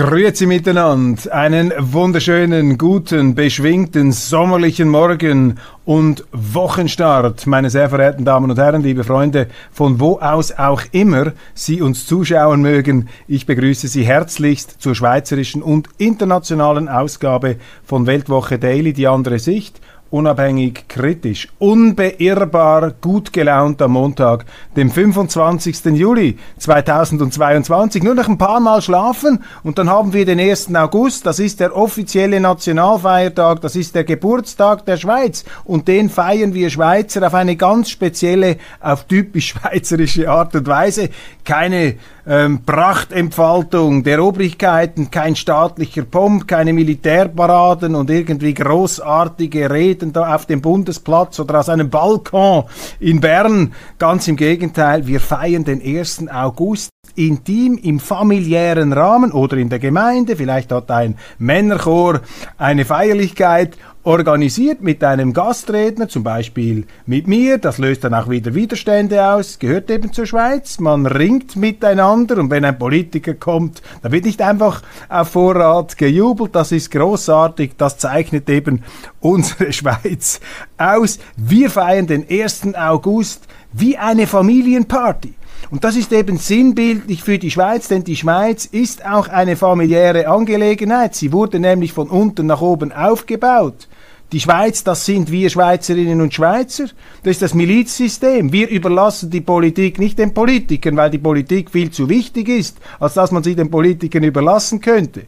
Grüezi miteinander, einen wunderschönen, guten, beschwingten, sommerlichen Morgen und Wochenstart, meine sehr verehrten Damen und Herren, liebe Freunde, von wo aus auch immer Sie uns zuschauen mögen. Ich begrüße Sie herzlichst zur schweizerischen und internationalen Ausgabe von Weltwoche Daily, die andere Sicht unabhängig, kritisch, unbeirrbar, gut gelaunt am Montag, dem 25. Juli 2022. Nur noch ein paar Mal schlafen und dann haben wir den 1. August. Das ist der offizielle Nationalfeiertag, das ist der Geburtstag der Schweiz und den feiern wir Schweizer auf eine ganz spezielle, auf typisch schweizerische Art und Weise. Keine ähm, Prachtentfaltung der Obrigkeiten, kein staatlicher Pomp, keine Militärparaden und irgendwie großartige Reden da auf dem Bundesplatz oder aus einem Balkon in Bern. Ganz im Gegenteil, wir feiern den 1. August intim im familiären Rahmen oder in der Gemeinde, vielleicht hat ein Männerchor eine Feierlichkeit organisiert mit einem Gastredner, zum Beispiel mit mir, das löst dann auch wieder Widerstände aus, gehört eben zur Schweiz, man ringt miteinander und wenn ein Politiker kommt, da wird nicht einfach auf Vorrat gejubelt, das ist großartig, das zeichnet eben unsere Schweiz aus. Wir feiern den 1. August wie eine Familienparty. Und das ist eben sinnbildlich für die Schweiz, denn die Schweiz ist auch eine familiäre Angelegenheit. Sie wurde nämlich von unten nach oben aufgebaut. Die Schweiz, das sind wir Schweizerinnen und Schweizer. Das ist das Milizsystem. Wir überlassen die Politik nicht den Politikern, weil die Politik viel zu wichtig ist, als dass man sie den Politikern überlassen könnte.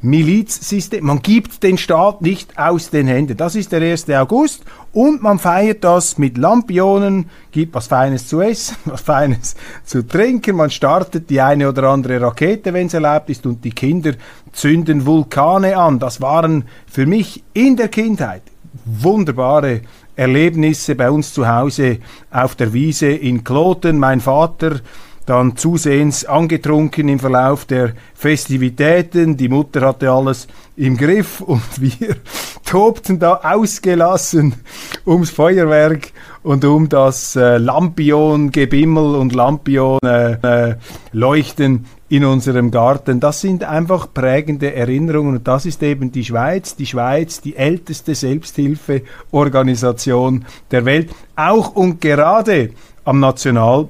Milizsystem. Man gibt den Staat nicht aus den Händen. Das ist der 1. August und man feiert das mit Lampionen, gibt was Feines zu essen, was Feines zu trinken. Man startet die eine oder andere Rakete, wenn es erlaubt ist und die Kinder zünden Vulkane an. Das waren für mich in der Kindheit wunderbare Erlebnisse bei uns zu Hause auf der Wiese in Kloten. Mein Vater dann zusehends angetrunken im Verlauf der Festivitäten. Die Mutter hatte alles im Griff und wir tobten da ausgelassen ums Feuerwerk und um das äh, Lampion-Gebimmel und Lampion-Leuchten äh, in unserem Garten. Das sind einfach prägende Erinnerungen und das ist eben die Schweiz. Die Schweiz, die älteste Selbsthilfeorganisation der Welt. Auch und gerade am National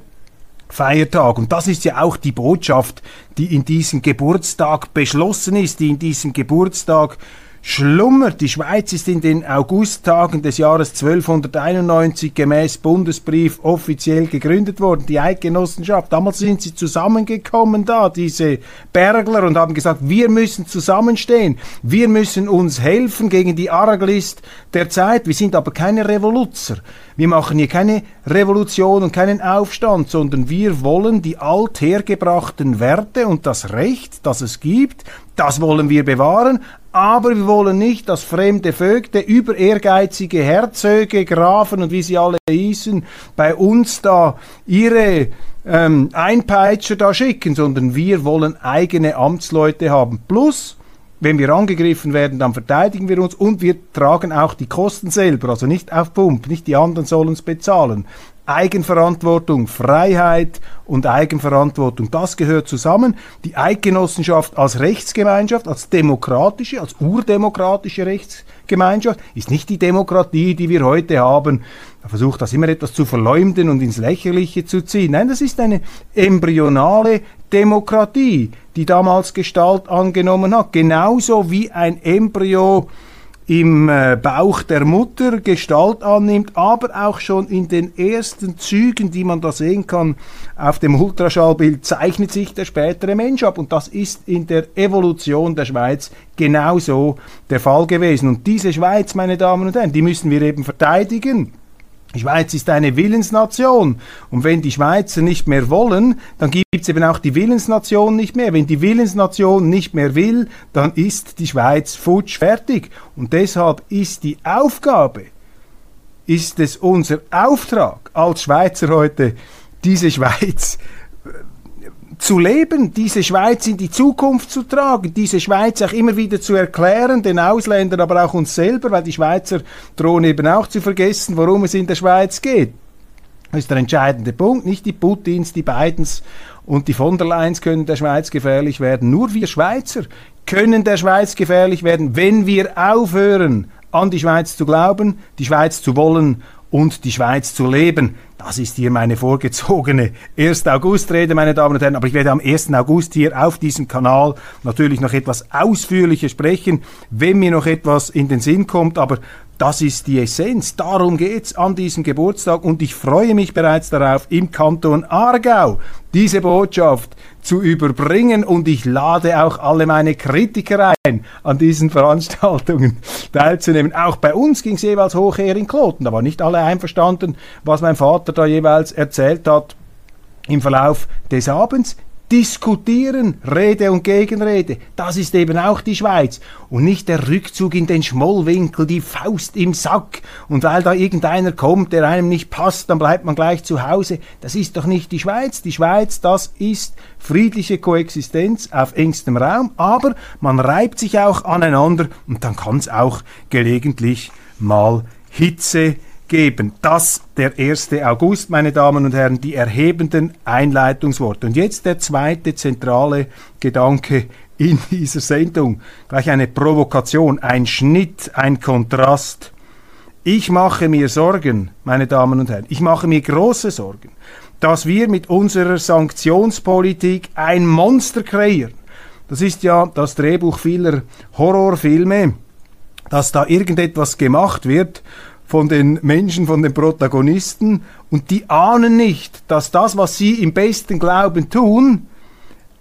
Feiertag. Und das ist ja auch die Botschaft, die in diesem Geburtstag beschlossen ist, die in diesem Geburtstag schlummert. Die Schweiz ist in den Augusttagen des Jahres 1291 gemäß Bundesbrief offiziell gegründet worden, die Eidgenossenschaft. Damals sind sie zusammengekommen da, diese Bergler, und haben gesagt, wir müssen zusammenstehen, wir müssen uns helfen gegen die Arglist der Zeit. Wir sind aber keine Revoluzer. Wir machen hier keine Revolution und keinen Aufstand, sondern wir wollen die althergebrachten Werte und das Recht, das es gibt, das wollen wir bewahren, aber wir wollen nicht, dass fremde Vögte, über ehrgeizige Herzöge, Grafen und wie sie alle hießen, bei uns da ihre ähm, Einpeitscher da schicken, sondern wir wollen eigene Amtsleute haben. Plus, wenn wir angegriffen werden, dann verteidigen wir uns und wir tragen auch die Kosten selber, also nicht auf Pump, nicht die anderen sollen es bezahlen. Eigenverantwortung, Freiheit und Eigenverantwortung, das gehört zusammen. Die Eidgenossenschaft als Rechtsgemeinschaft, als demokratische, als urdemokratische Rechtsgemeinschaft ist nicht die Demokratie, die wir heute haben. Er versucht das immer etwas zu verleumden und ins Lächerliche zu ziehen. Nein, das ist eine embryonale Demokratie, die damals Gestalt angenommen hat. Genauso wie ein Embryo im äh, Bauch der Mutter Gestalt annimmt, aber auch schon in den ersten Zügen, die man da sehen kann, auf dem Ultraschallbild zeichnet sich der spätere Mensch ab. Und das ist in der Evolution der Schweiz genauso der Fall gewesen. Und diese Schweiz, meine Damen und Herren, die müssen wir eben verteidigen. Die Schweiz ist eine Willensnation. Und wenn die Schweizer nicht mehr wollen, dann gibt es eben auch die Willensnation nicht mehr. Wenn die Willensnation nicht mehr will, dann ist die Schweiz futsch fertig. Und deshalb ist die Aufgabe, ist es unser Auftrag als Schweizer heute, diese Schweiz zu leben, diese Schweiz in die Zukunft zu tragen, diese Schweiz auch immer wieder zu erklären, den Ausländern, aber auch uns selber, weil die Schweizer drohen eben auch zu vergessen, worum es in der Schweiz geht. Das ist der entscheidende Punkt. Nicht die Putins, die Bidens und die von der Leyen können der Schweiz gefährlich werden. Nur wir Schweizer können der Schweiz gefährlich werden, wenn wir aufhören, an die Schweiz zu glauben, die Schweiz zu wollen und die Schweiz zu leben. Das ist hier meine vorgezogene 1. August-Rede, meine Damen und Herren. Aber ich werde am 1. August hier auf diesem Kanal natürlich noch etwas ausführlicher sprechen, wenn mir noch etwas in den Sinn kommt. Aber das ist die Essenz. Darum geht's an diesem Geburtstag und ich freue mich bereits darauf, im Kanton Aargau diese Botschaft zu überbringen und ich lade auch alle meine Kritiker ein, an diesen Veranstaltungen teilzunehmen. Auch bei uns ging es jeweils hoch her in Kloten. Da war nicht alle einverstanden, was mein Vater da jeweils erzählt hat im Verlauf des Abends diskutieren, Rede und Gegenrede. Das ist eben auch die Schweiz. Und nicht der Rückzug in den Schmollwinkel, die Faust im Sack. Und weil da irgendeiner kommt, der einem nicht passt, dann bleibt man gleich zu Hause. Das ist doch nicht die Schweiz. Die Schweiz, das ist friedliche Koexistenz auf engstem Raum. Aber man reibt sich auch aneinander und dann kann es auch gelegentlich mal Hitze geben. Das der 1. August, meine Damen und Herren, die erhebenden Einleitungsworte. Und jetzt der zweite zentrale Gedanke in dieser Sendung. Gleich eine Provokation, ein Schnitt, ein Kontrast. Ich mache mir Sorgen, meine Damen und Herren, ich mache mir große Sorgen, dass wir mit unserer Sanktionspolitik ein Monster kreieren. Das ist ja das Drehbuch vieler Horrorfilme, dass da irgendetwas gemacht wird, von den Menschen, von den Protagonisten und die ahnen nicht, dass das, was sie im besten Glauben tun,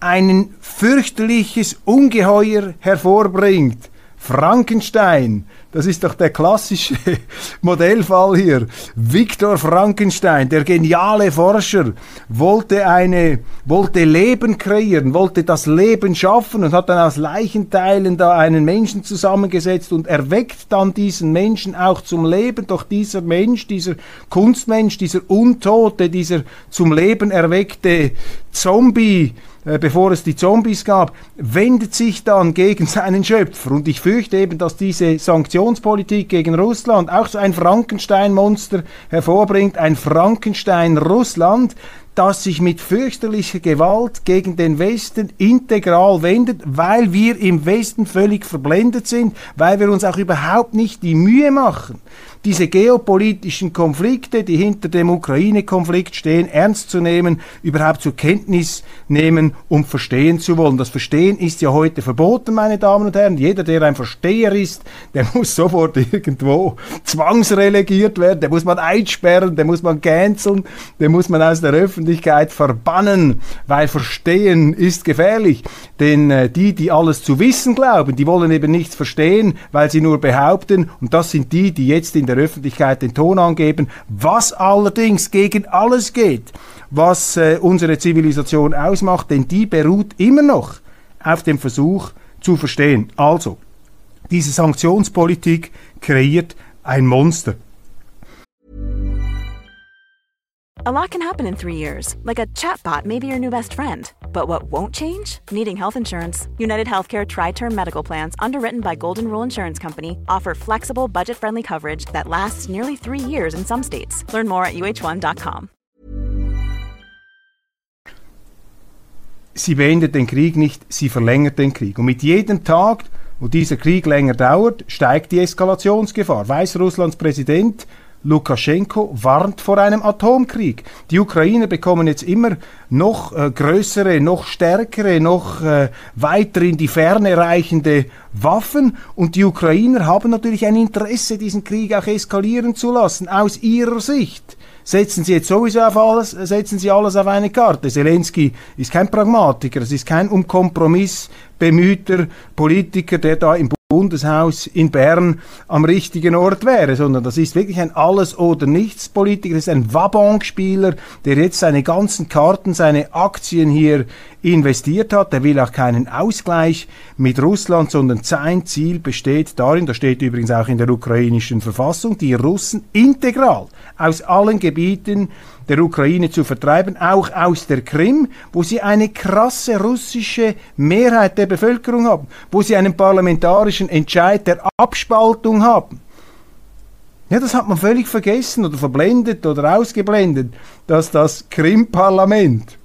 ein fürchterliches Ungeheuer hervorbringt. Frankenstein, das ist doch der klassische Modellfall hier. Viktor Frankenstein, der geniale Forscher, wollte eine, wollte Leben kreieren, wollte das Leben schaffen und hat dann aus Leichenteilen da einen Menschen zusammengesetzt und erweckt dann diesen Menschen auch zum Leben. Doch dieser Mensch, dieser Kunstmensch, dieser Untote, dieser zum Leben erweckte Zombie, äh, bevor es die Zombies gab, wendet sich dann gegen seinen Schöpfer. Und ich fürchte eben, dass diese Sanktionspolitik gegen Russland auch so ein Frankenstein-Monster hervorbringt, ein Frankenstein-Russland, das sich mit fürchterlicher Gewalt gegen den Westen integral wendet, weil wir im Westen völlig verblendet sind, weil wir uns auch überhaupt nicht die Mühe machen, diese geopolitischen Konflikte, die hinter dem Ukraine-Konflikt stehen, ernst zu nehmen, überhaupt zur Kenntnis nehmen und verstehen zu wollen. Das Verstehen ist ja heute verboten, meine Damen und Herren. Jeder, der ein Versteher ist, der muss sofort irgendwo zwangsrelegiert werden, der muss man einsperren, der muss man canceln, der muss man aus der Öffentlichkeit verbannen, weil Verstehen ist gefährlich. Denn äh, die, die alles zu wissen glauben, die wollen eben nichts verstehen, weil sie nur behaupten, und das sind die, die jetzt in der Öffentlichkeit den Ton angeben, was allerdings gegen alles geht, was äh, unsere Zivilisation ausmacht, denn die beruht immer noch auf dem Versuch zu verstehen. Also, diese Sanktionspolitik kreiert ein Monster. A lot can happen in three years, like a chatbot may be your new best friend. But what won't change? Needing health insurance. United Healthcare Tri Term Medical Plans, underwritten by Golden Rule Insurance Company, offer flexible, budget friendly coverage that lasts nearly three years in some states. Learn more at uh1.com. Sie beendet den Krieg nicht, sie verlängert den Krieg. Und mit jedem Tag, wo dieser Krieg länger dauert, steigt die Eskalationsgefahr. Weißrusslands Präsident Lukaschenko warnt vor einem Atomkrieg. Die Ukrainer bekommen jetzt immer noch äh, größere, noch stärkere, noch äh, weiter in die Ferne reichende Waffen und die Ukrainer haben natürlich ein Interesse, diesen Krieg auch eskalieren zu lassen, aus ihrer Sicht. Setzen Sie jetzt sowieso auf alles, setzen Sie alles auf eine Karte. Zelensky ist kein Pragmatiker, es ist kein um Kompromiss bemühter Politiker, der da im Bundeshaus in Bern am richtigen Ort wäre, sondern das ist wirklich ein Alles- oder Nichts-Politiker, das ist ein Wabonk-Spieler, der jetzt seine ganzen Karten, seine Aktien hier investiert hat. Der will auch keinen Ausgleich mit Russland, sondern sein Ziel besteht darin, das steht übrigens auch in der ukrainischen Verfassung, die Russen integral aus allen Gebieten der Ukraine zu vertreiben, auch aus der Krim, wo sie eine krasse russische Mehrheit der Bevölkerung haben, wo sie einen parlamentarischen Entscheid der Abspaltung haben. Ja, das hat man völlig vergessen oder verblendet oder ausgeblendet, dass das Krim-Parlament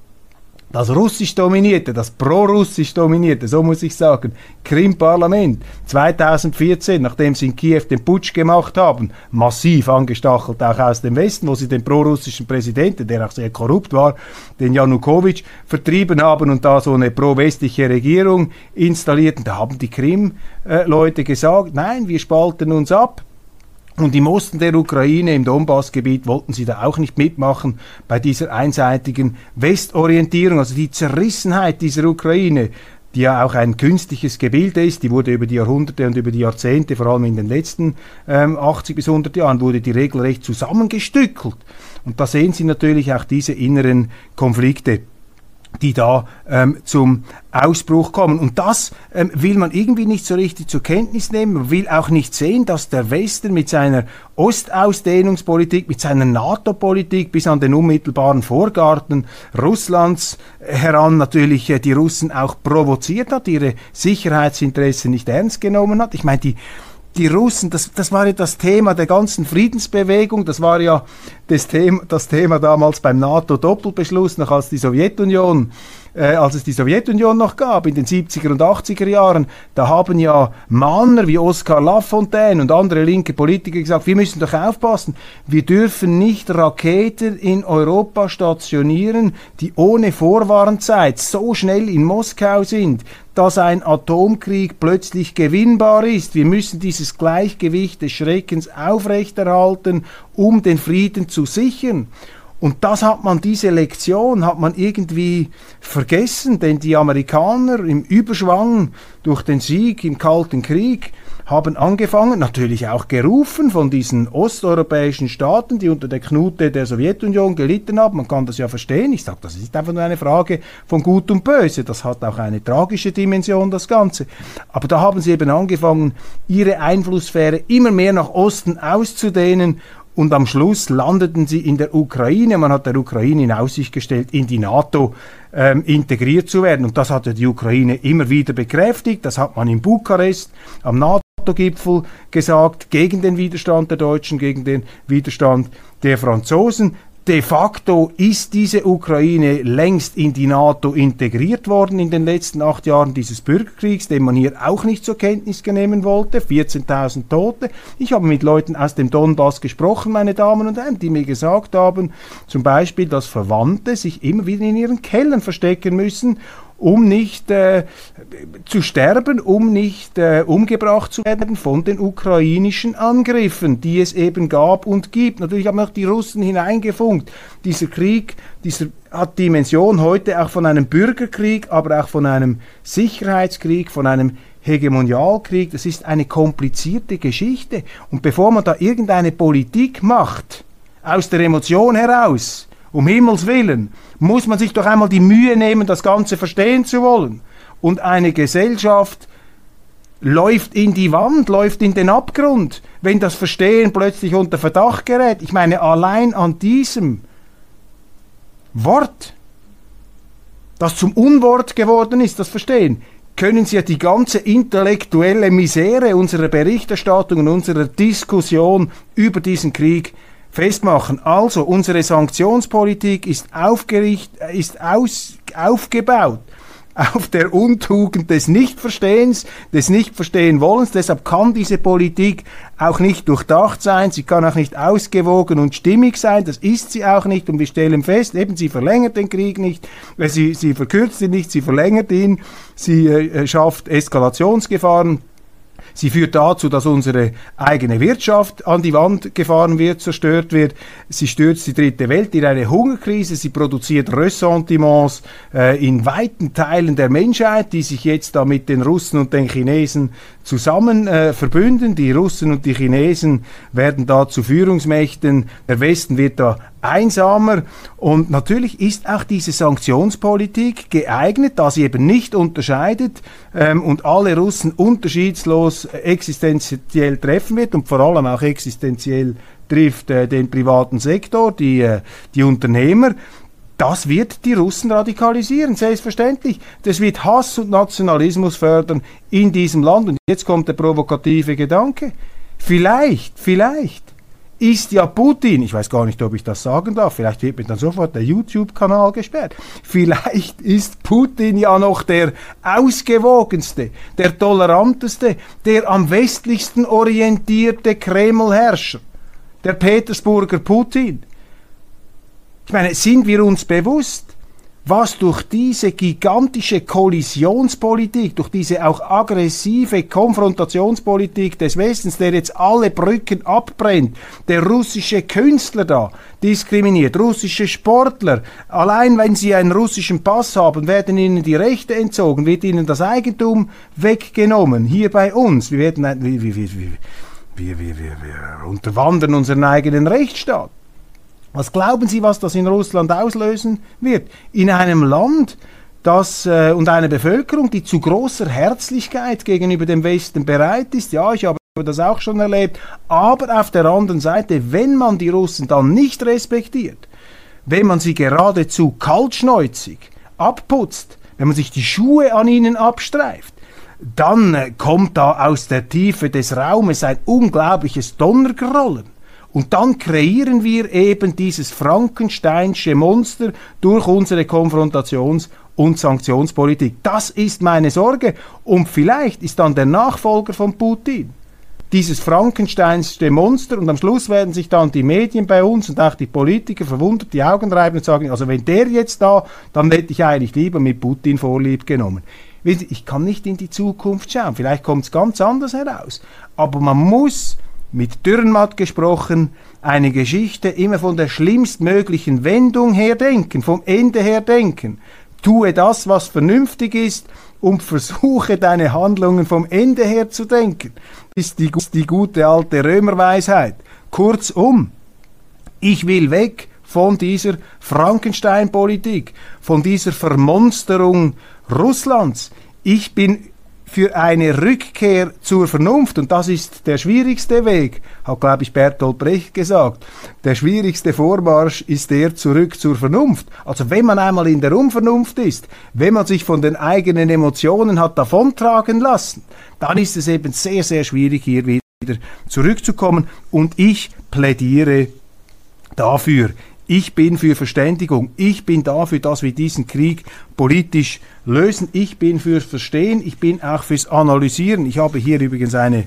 das russisch dominierte, das pro-russisch dominierte, so muss ich sagen, Krim-Parlament 2014, nachdem sie in Kiew den Putsch gemacht haben, massiv angestachelt auch aus dem Westen, wo sie den pro-russischen Präsidenten, der auch sehr korrupt war, den Janukowitsch, vertrieben haben und da so eine pro-westliche Regierung installierten, da haben die Krim-Leute gesagt, nein, wir spalten uns ab, und im Osten der Ukraine, im Donbassgebiet, wollten sie da auch nicht mitmachen bei dieser einseitigen Westorientierung, also die Zerrissenheit dieser Ukraine, die ja auch ein künstliches Gebilde ist, die wurde über die Jahrhunderte und über die Jahrzehnte, vor allem in den letzten ähm, 80 bis 100 Jahren, wurde die regelrecht zusammengestückelt. Und da sehen Sie natürlich auch diese inneren Konflikte die da ähm, zum Ausbruch kommen. Und das ähm, will man irgendwie nicht so richtig zur Kenntnis nehmen. Man will auch nicht sehen, dass der Westen mit seiner Ostausdehnungspolitik, mit seiner NATO-Politik bis an den unmittelbaren Vorgarten Russlands heran natürlich äh, die Russen auch provoziert hat, ihre Sicherheitsinteressen nicht ernst genommen hat. Ich meine, die die Russen, das, das war ja das Thema der ganzen Friedensbewegung, das war ja das Thema, das Thema damals beim NATO-Doppelbeschluss, noch als die Sowjetunion äh, als es die Sowjetunion noch gab, in den 70er und 80er Jahren, da haben ja Mahner wie Oskar Lafontaine und andere linke Politiker gesagt, wir müssen doch aufpassen, wir dürfen nicht Raketen in Europa stationieren, die ohne Vorwarnzeit so schnell in Moskau sind, dass ein Atomkrieg plötzlich gewinnbar ist. Wir müssen dieses Gleichgewicht des Schreckens aufrechterhalten, um den Frieden zu sichern. Und das hat man, diese Lektion hat man irgendwie vergessen, denn die Amerikaner im Überschwang durch den Sieg im Kalten Krieg haben angefangen, natürlich auch gerufen von diesen osteuropäischen Staaten, die unter der Knute der Sowjetunion gelitten haben. Man kann das ja verstehen. Ich sage, das ist einfach nur eine Frage von Gut und Böse. Das hat auch eine tragische Dimension, das Ganze. Aber da haben sie eben angefangen, ihre Einflusssphäre immer mehr nach Osten auszudehnen und am Schluss landeten sie in der Ukraine. Man hat der Ukraine in Aussicht gestellt, in die NATO ähm, integriert zu werden. Und das hat die Ukraine immer wieder bekräftigt. Das hat man in Bukarest am NATO-Gipfel gesagt, gegen den Widerstand der Deutschen, gegen den Widerstand der Franzosen. De facto ist diese Ukraine längst in die NATO integriert worden in den letzten acht Jahren dieses Bürgerkriegs, den man hier auch nicht zur Kenntnis nehmen wollte. 14.000 Tote. Ich habe mit Leuten aus dem Donbass gesprochen, meine Damen und Herren, die mir gesagt haben, zum Beispiel, dass Verwandte sich immer wieder in ihren Kellern verstecken müssen um nicht äh, zu sterben, um nicht äh, umgebracht zu werden von den ukrainischen Angriffen, die es eben gab und gibt. Natürlich haben auch die Russen hineingefunkt. Dieser Krieg, dieser hat Dimension heute auch von einem Bürgerkrieg, aber auch von einem Sicherheitskrieg, von einem Hegemonialkrieg. Das ist eine komplizierte Geschichte. Und bevor man da irgendeine Politik macht, aus der Emotion heraus, um Himmels willen, muss man sich doch einmal die Mühe nehmen, das Ganze verstehen zu wollen. Und eine Gesellschaft läuft in die Wand, läuft in den Abgrund, wenn das Verstehen plötzlich unter Verdacht gerät. Ich meine, allein an diesem Wort, das zum Unwort geworden ist, das Verstehen, können Sie ja die ganze intellektuelle Misere unserer Berichterstattung und unserer Diskussion über diesen Krieg festmachen. Also, unsere Sanktionspolitik ist, aufgericht, ist aus, aufgebaut auf der Untugend des Nichtverstehens, des Nichtverstehenwollens. Deshalb kann diese Politik auch nicht durchdacht sein, sie kann auch nicht ausgewogen und stimmig sein, das ist sie auch nicht. Und wir stellen fest, eben sie verlängert den Krieg nicht, äh, sie, sie verkürzt ihn nicht, sie verlängert ihn, sie äh, schafft Eskalationsgefahren Sie führt dazu, dass unsere eigene Wirtschaft an die Wand gefahren wird, zerstört wird. Sie stürzt die dritte Welt in eine Hungerkrise. Sie produziert Ressentiments äh, in weiten Teilen der Menschheit, die sich jetzt da mit den Russen und den Chinesen zusammen äh, verbünden. Die Russen und die Chinesen werden da zu Führungsmächten. Der Westen wird da einsamer. Und natürlich ist auch diese Sanktionspolitik geeignet, da sie eben nicht unterscheidet ähm, und alle Russen unterschiedslos existenziell treffen wird und vor allem auch existenziell trifft äh, den privaten Sektor, die, äh, die Unternehmer. Das wird die Russen radikalisieren, selbstverständlich. Das wird Hass und Nationalismus fördern in diesem Land. Und jetzt kommt der provokative Gedanke. Vielleicht, vielleicht ist ja Putin, ich weiß gar nicht, ob ich das sagen darf, vielleicht wird mir dann sofort der YouTube-Kanal gesperrt, vielleicht ist Putin ja noch der ausgewogenste, der toleranteste, der am westlichsten orientierte Kreml-Herrscher, der Petersburger Putin. Ich meine, sind wir uns bewusst, was durch diese gigantische Kollisionspolitik, durch diese auch aggressive Konfrontationspolitik des Westens, der jetzt alle Brücken abbrennt, der russische Künstler da diskriminiert, russische Sportler, allein wenn sie einen russischen Pass haben, werden ihnen die Rechte entzogen, wird ihnen das Eigentum weggenommen, hier bei uns. Wir werden, wir, wir, wir, wir, wir, wir, unterwandern unseren eigenen Rechtsstaat. Was glauben Sie, was das in Russland auslösen wird? In einem Land, das äh, und einer Bevölkerung, die zu großer Herzlichkeit gegenüber dem Westen bereit ist. Ja, ich habe das auch schon erlebt. Aber auf der anderen Seite, wenn man die Russen dann nicht respektiert, wenn man sie geradezu kaltschneuzig abputzt, wenn man sich die Schuhe an ihnen abstreift, dann äh, kommt da aus der Tiefe des Raumes ein unglaubliches Donnergrollen. Und dann kreieren wir eben dieses Frankensteinsche Monster durch unsere Konfrontations- und Sanktionspolitik. Das ist meine Sorge. Und vielleicht ist dann der Nachfolger von Putin dieses Frankensteinsche Monster und am Schluss werden sich dann die Medien bei uns und auch die Politiker verwundert die Augen reiben und sagen, also wenn der jetzt da, dann hätte ich eigentlich lieber mit Putin vorlieb genommen. Ich kann nicht in die Zukunft schauen, vielleicht kommt es ganz anders heraus, aber man muss mit Dürrenmatt gesprochen, eine Geschichte immer von der schlimmstmöglichen Wendung her denken, vom Ende her denken. Tue das, was vernünftig ist und versuche deine Handlungen vom Ende her zu denken. Das ist die, die gute alte Römerweisheit. Kurzum, ich will weg von dieser Frankenstein-Politik, von dieser Vermonsterung Russlands. Ich bin für eine Rückkehr zur Vernunft, und das ist der schwierigste Weg, hat, glaube ich, Bertolt Brecht gesagt, der schwierigste Vormarsch ist der zurück zur Vernunft. Also wenn man einmal in der Unvernunft ist, wenn man sich von den eigenen Emotionen hat davontragen lassen, dann ist es eben sehr, sehr schwierig, hier wieder zurückzukommen. Und ich plädiere dafür, ich bin für Verständigung. Ich bin dafür, dass wir diesen Krieg politisch lösen. Ich bin fürs Verstehen. Ich bin auch fürs Analysieren. Ich habe hier übrigens eine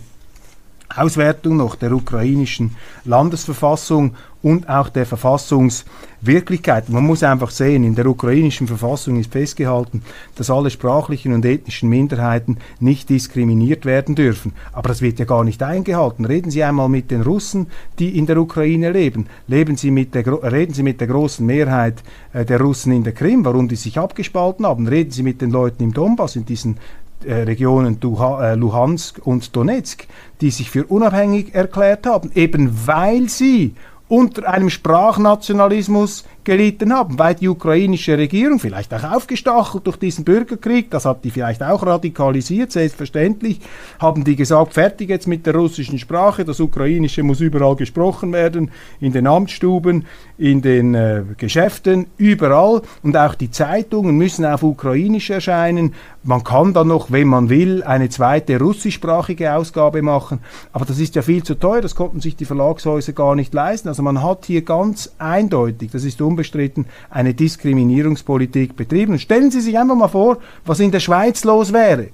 Auswertung noch der ukrainischen Landesverfassung und auch der Verfassungswirklichkeit. Man muss einfach sehen, in der ukrainischen Verfassung ist festgehalten, dass alle sprachlichen und ethnischen Minderheiten nicht diskriminiert werden dürfen. Aber das wird ja gar nicht eingehalten. Reden Sie einmal mit den Russen, die in der Ukraine leben. Leben Sie mit der, reden Sie mit der großen Mehrheit äh, der Russen in der Krim, warum die sich abgespalten haben. Reden Sie mit den Leuten im Donbass, in diesen Regionen äh, Luhansk und Donetsk, die sich für unabhängig erklärt haben, eben weil sie unter einem Sprachnationalismus gelitten haben, weil die ukrainische Regierung, vielleicht auch aufgestachelt durch diesen Bürgerkrieg, das hat die vielleicht auch radikalisiert, selbstverständlich, haben die gesagt, fertig jetzt mit der russischen Sprache, das ukrainische muss überall gesprochen werden, in den Amtsstuben, in den äh, Geschäften, überall und auch die Zeitungen müssen auf ukrainisch erscheinen. Man kann dann noch, wenn man will, eine zweite russischsprachige Ausgabe machen, aber das ist ja viel zu teuer, das konnten sich die Verlagshäuser gar nicht leisten. Also man hat hier ganz eindeutig, das ist unbestritten, eine Diskriminierungspolitik betrieben. Stellen Sie sich einfach mal vor, was in der Schweiz los wäre.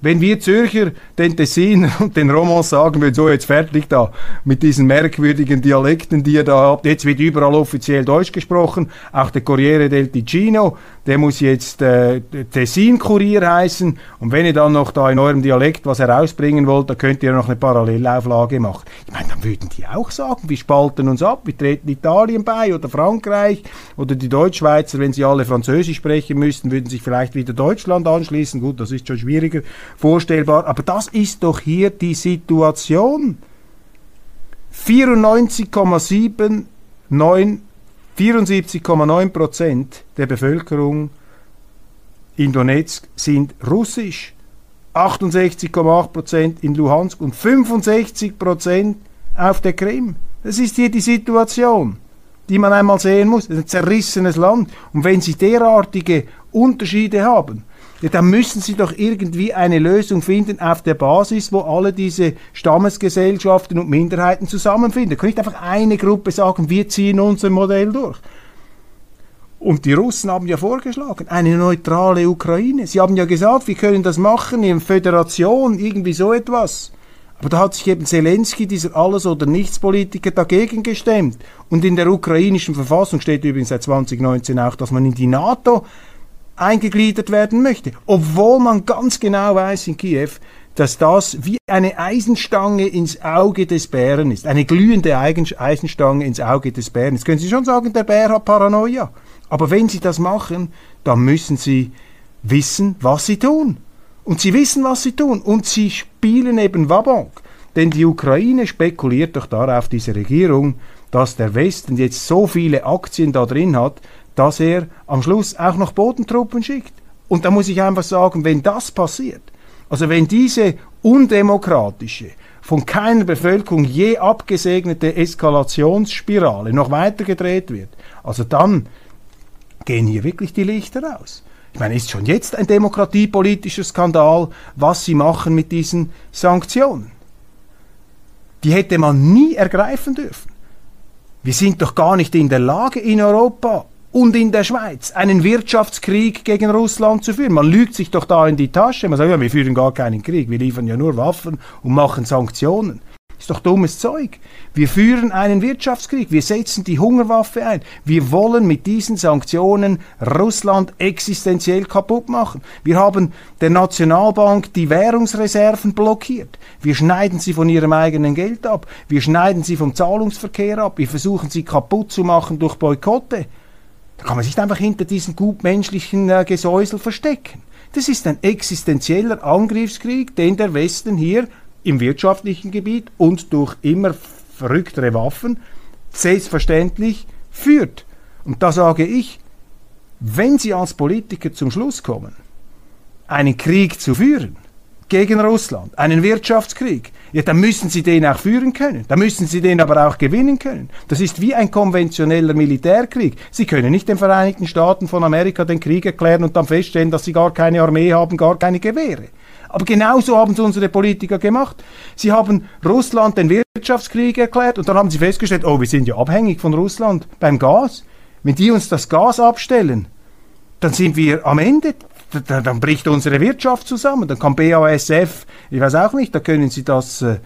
Wenn wir Zürcher den Tessin und den Romans sagen würden, so jetzt fertig da mit diesen merkwürdigen Dialekten, die ihr da habt, jetzt wird überall offiziell Deutsch gesprochen, auch der Corriere del Ticino, der muss jetzt äh, Tessin-Kurier heißen und wenn ihr dann noch da in eurem Dialekt was herausbringen wollt, dann könnt ihr noch eine Parallellauflage machen. Ich meine, dann würden die auch sagen, wir spalten uns ab, wir treten Italien bei oder Frankreich oder die Deutschschweizer, wenn sie alle Französisch sprechen müssten, würden sich vielleicht wieder Deutschland anschließen. Gut, das ist schon schwieriger vorstellbar. Aber das ist doch hier die Situation. 74,9 Prozent der Bevölkerung in Donetsk sind russisch, 68,8 Prozent in Luhansk und 65 Prozent auf der Krim. Das ist hier die Situation, die man einmal sehen muss. ein zerrissenes Land. Und wenn Sie derartige Unterschiede haben, Ja, dann müssen Sie doch irgendwie eine Lösung finden auf der Basis, wo alle diese Stammesgesellschaften und Minderheiten zusammenfinden. Kann nicht einfach eine Gruppe sagen, wir ziehen unser Modell durch. Und die Russen haben ja vorgeschlagen, eine neutrale Ukraine. Sie haben ja gesagt, wir können das machen in Föderation, irgendwie so etwas. Aber da hat sich eben Zelensky, dieser Alles- oder Nichts-Politiker, dagegen gestemmt. Und in der ukrainischen Verfassung steht übrigens seit 2019 auch, dass man in die NATO eingegliedert werden möchte. Obwohl man ganz genau weiß in Kiew, dass das wie eine Eisenstange ins Auge des Bären ist. Eine glühende Eisenstange ins Auge des Bären. Jetzt können Sie schon sagen, der Bär hat Paranoia. Aber wenn Sie das machen, dann müssen Sie wissen, was Sie tun. Und sie wissen, was sie tun. Und sie spielen eben Wabonk. Denn die Ukraine spekuliert doch darauf, diese Regierung, dass der Westen jetzt so viele Aktien da drin hat, dass er am Schluss auch noch Bodentruppen schickt. Und da muss ich einfach sagen, wenn das passiert, also wenn diese undemokratische, von keiner Bevölkerung je abgesegnete Eskalationsspirale noch weiter gedreht wird, also dann gehen hier wirklich die Lichter aus. Ich meine, ist schon jetzt ein demokratiepolitischer Skandal, was sie machen mit diesen Sanktionen. Die hätte man nie ergreifen dürfen. Wir sind doch gar nicht in der Lage, in Europa und in der Schweiz einen Wirtschaftskrieg gegen Russland zu führen. Man lügt sich doch da in die Tasche. Man sagt, ja, wir führen gar keinen Krieg, wir liefern ja nur Waffen und machen Sanktionen. Ist doch dummes Zeug. Wir führen einen Wirtschaftskrieg, wir setzen die Hungerwaffe ein. Wir wollen mit diesen Sanktionen Russland existenziell kaputt machen. Wir haben der Nationalbank die Währungsreserven blockiert. Wir schneiden sie von ihrem eigenen Geld ab. Wir schneiden sie vom Zahlungsverkehr ab. Wir versuchen sie kaputt zu machen durch Boykotte. Da kann man sich einfach hinter diesem gutmenschlichen äh, Gesäusel verstecken. Das ist ein existenzieller Angriffskrieg, den der Westen hier im wirtschaftlichen Gebiet und durch immer verrücktere Waffen selbstverständlich führt. Und da sage ich, wenn Sie als Politiker zum Schluss kommen, einen Krieg zu führen gegen Russland, einen Wirtschaftskrieg, ja, dann müssen Sie den auch führen können. Dann müssen Sie den aber auch gewinnen können. Das ist wie ein konventioneller Militärkrieg. Sie können nicht den Vereinigten Staaten von Amerika den Krieg erklären und dann feststellen, dass sie gar keine Armee haben, gar keine Gewehre. Aber genauso haben es unsere Politiker gemacht. Sie haben Russland den Wirtschaftskrieg erklärt und dann haben sie festgestellt, oh, wir sind ja abhängig von Russland beim Gas. Wenn die uns das Gas abstellen, dann sind wir am Ende. Dann bricht unsere Wirtschaft zusammen. Dann kann BASF, ich weiß auch nicht, da können sie das, äh,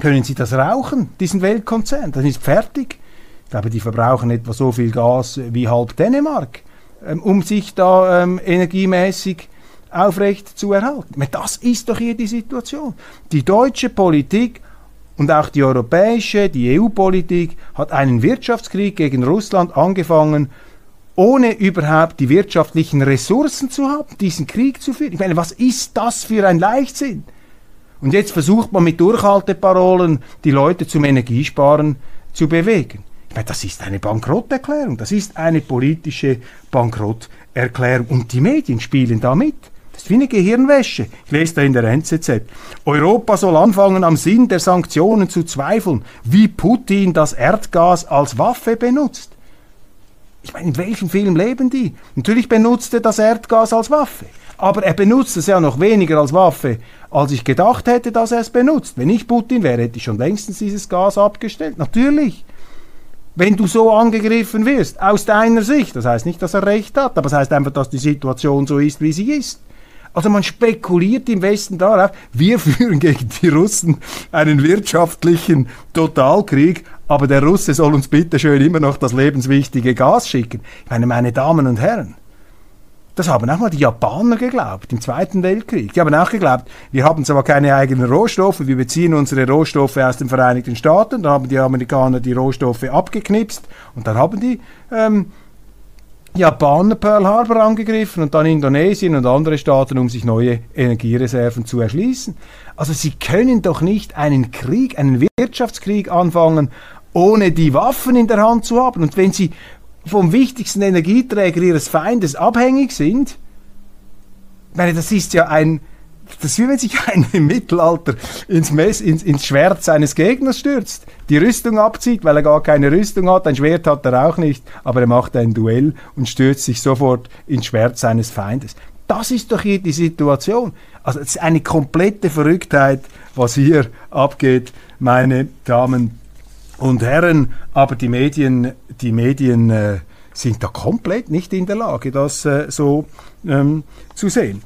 können sie das rauchen, diesen Weltkonzern. Dann ist fertig. Ich glaube, die verbrauchen etwa so viel Gas wie halb Dänemark, ähm, um sich da ähm, energiemäßig aufrecht zu erhalten. Das ist doch hier die Situation. Die deutsche Politik und auch die europäische, die EU-Politik hat einen Wirtschaftskrieg gegen Russland angefangen, ohne überhaupt die wirtschaftlichen Ressourcen zu haben, diesen Krieg zu führen. Ich meine, was ist das für ein Leichtsinn? Und jetzt versucht man mit Durchhalteparolen die Leute zum Energiesparen zu bewegen. Ich meine, das ist eine Bankrotterklärung, das ist eine politische Bankrotterklärung und die Medien spielen damit. Das ist wie eine Gehirnwäsche. Ich lese da in der NZZ. Europa soll anfangen, am Sinn der Sanktionen zu zweifeln, wie Putin das Erdgas als Waffe benutzt. Ich meine, in welchem Film leben die? Natürlich benutzt er das Erdgas als Waffe. Aber er benutzt es ja noch weniger als Waffe, als ich gedacht hätte, dass er es benutzt. Wenn ich Putin wäre, hätte ich schon längstens dieses Gas abgestellt. Natürlich. Wenn du so angegriffen wirst, aus deiner Sicht, das heißt nicht, dass er recht hat, aber das heißt einfach, dass die Situation so ist, wie sie ist. Also man spekuliert im Westen darauf, wir führen gegen die Russen einen wirtschaftlichen Totalkrieg, aber der Russe soll uns bitte schön immer noch das lebenswichtige Gas schicken. Ich meine, meine Damen und Herren, das haben auch mal die Japaner geglaubt im Zweiten Weltkrieg. Die haben auch geglaubt, wir haben zwar keine eigenen Rohstoffe, wir beziehen unsere Rohstoffe aus den Vereinigten Staaten, dann haben die Amerikaner die Rohstoffe abgeknipst und dann haben die ähm, Japaner Pearl Harbor angegriffen und dann Indonesien und andere Staaten, um sich neue Energiereserven zu erschließen. Also sie können doch nicht einen Krieg, einen Wirtschaftskrieg anfangen, ohne die Waffen in der Hand zu haben. Und wenn sie vom wichtigsten Energieträger ihres Feindes abhängig sind, meine, das ist ja ein, das ist wie wenn sich einer im Mittelalter ins, Mess, ins, ins Schwert seines Gegners stürzt, die Rüstung abzieht, weil er gar keine Rüstung hat, ein Schwert hat er auch nicht, aber er macht ein Duell und stürzt sich sofort ins Schwert seines Feindes. Das ist doch hier die Situation. Also es ist eine komplette Verrücktheit, was hier abgeht, meine Damen und Herren. Aber die Medien, die Medien äh, sind da komplett nicht in der Lage, das äh, so ähm, zu sehen.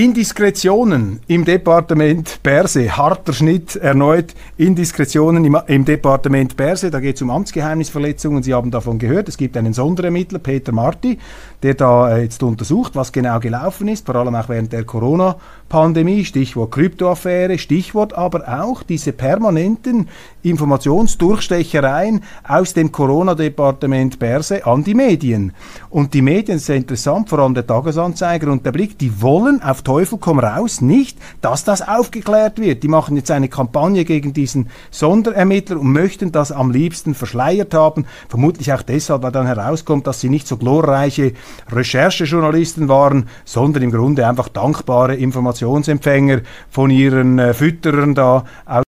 Indiskretionen im Departement Berse, harter Schnitt erneut, Indiskretionen im, im Departement Berse, da geht es um Amtsgeheimnisverletzungen, Sie haben davon gehört, es gibt einen Sonderermittler, Peter Marti, der da äh, jetzt untersucht, was genau gelaufen ist, vor allem auch während der Corona-Pandemie, Stichwort Kryptoaffäre, Stichwort aber auch diese permanenten Informationsdurchstechereien aus dem Corona-Departement Berse an die Medien. Und die Medien, sehr interessant, vor allem der Tagesanzeiger und der Blick, die wollen auf Teufel komm raus nicht, dass das aufgeklärt wird. Die machen jetzt eine Kampagne gegen diesen Sonderermittler und möchten das am liebsten verschleiert haben. Vermutlich auch deshalb, weil dann herauskommt, dass sie nicht so glorreiche Recherchejournalisten waren, sondern im Grunde einfach dankbare Informationsempfänger von ihren äh, Fütterern da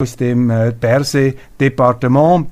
aus dem äh, Perse-Departement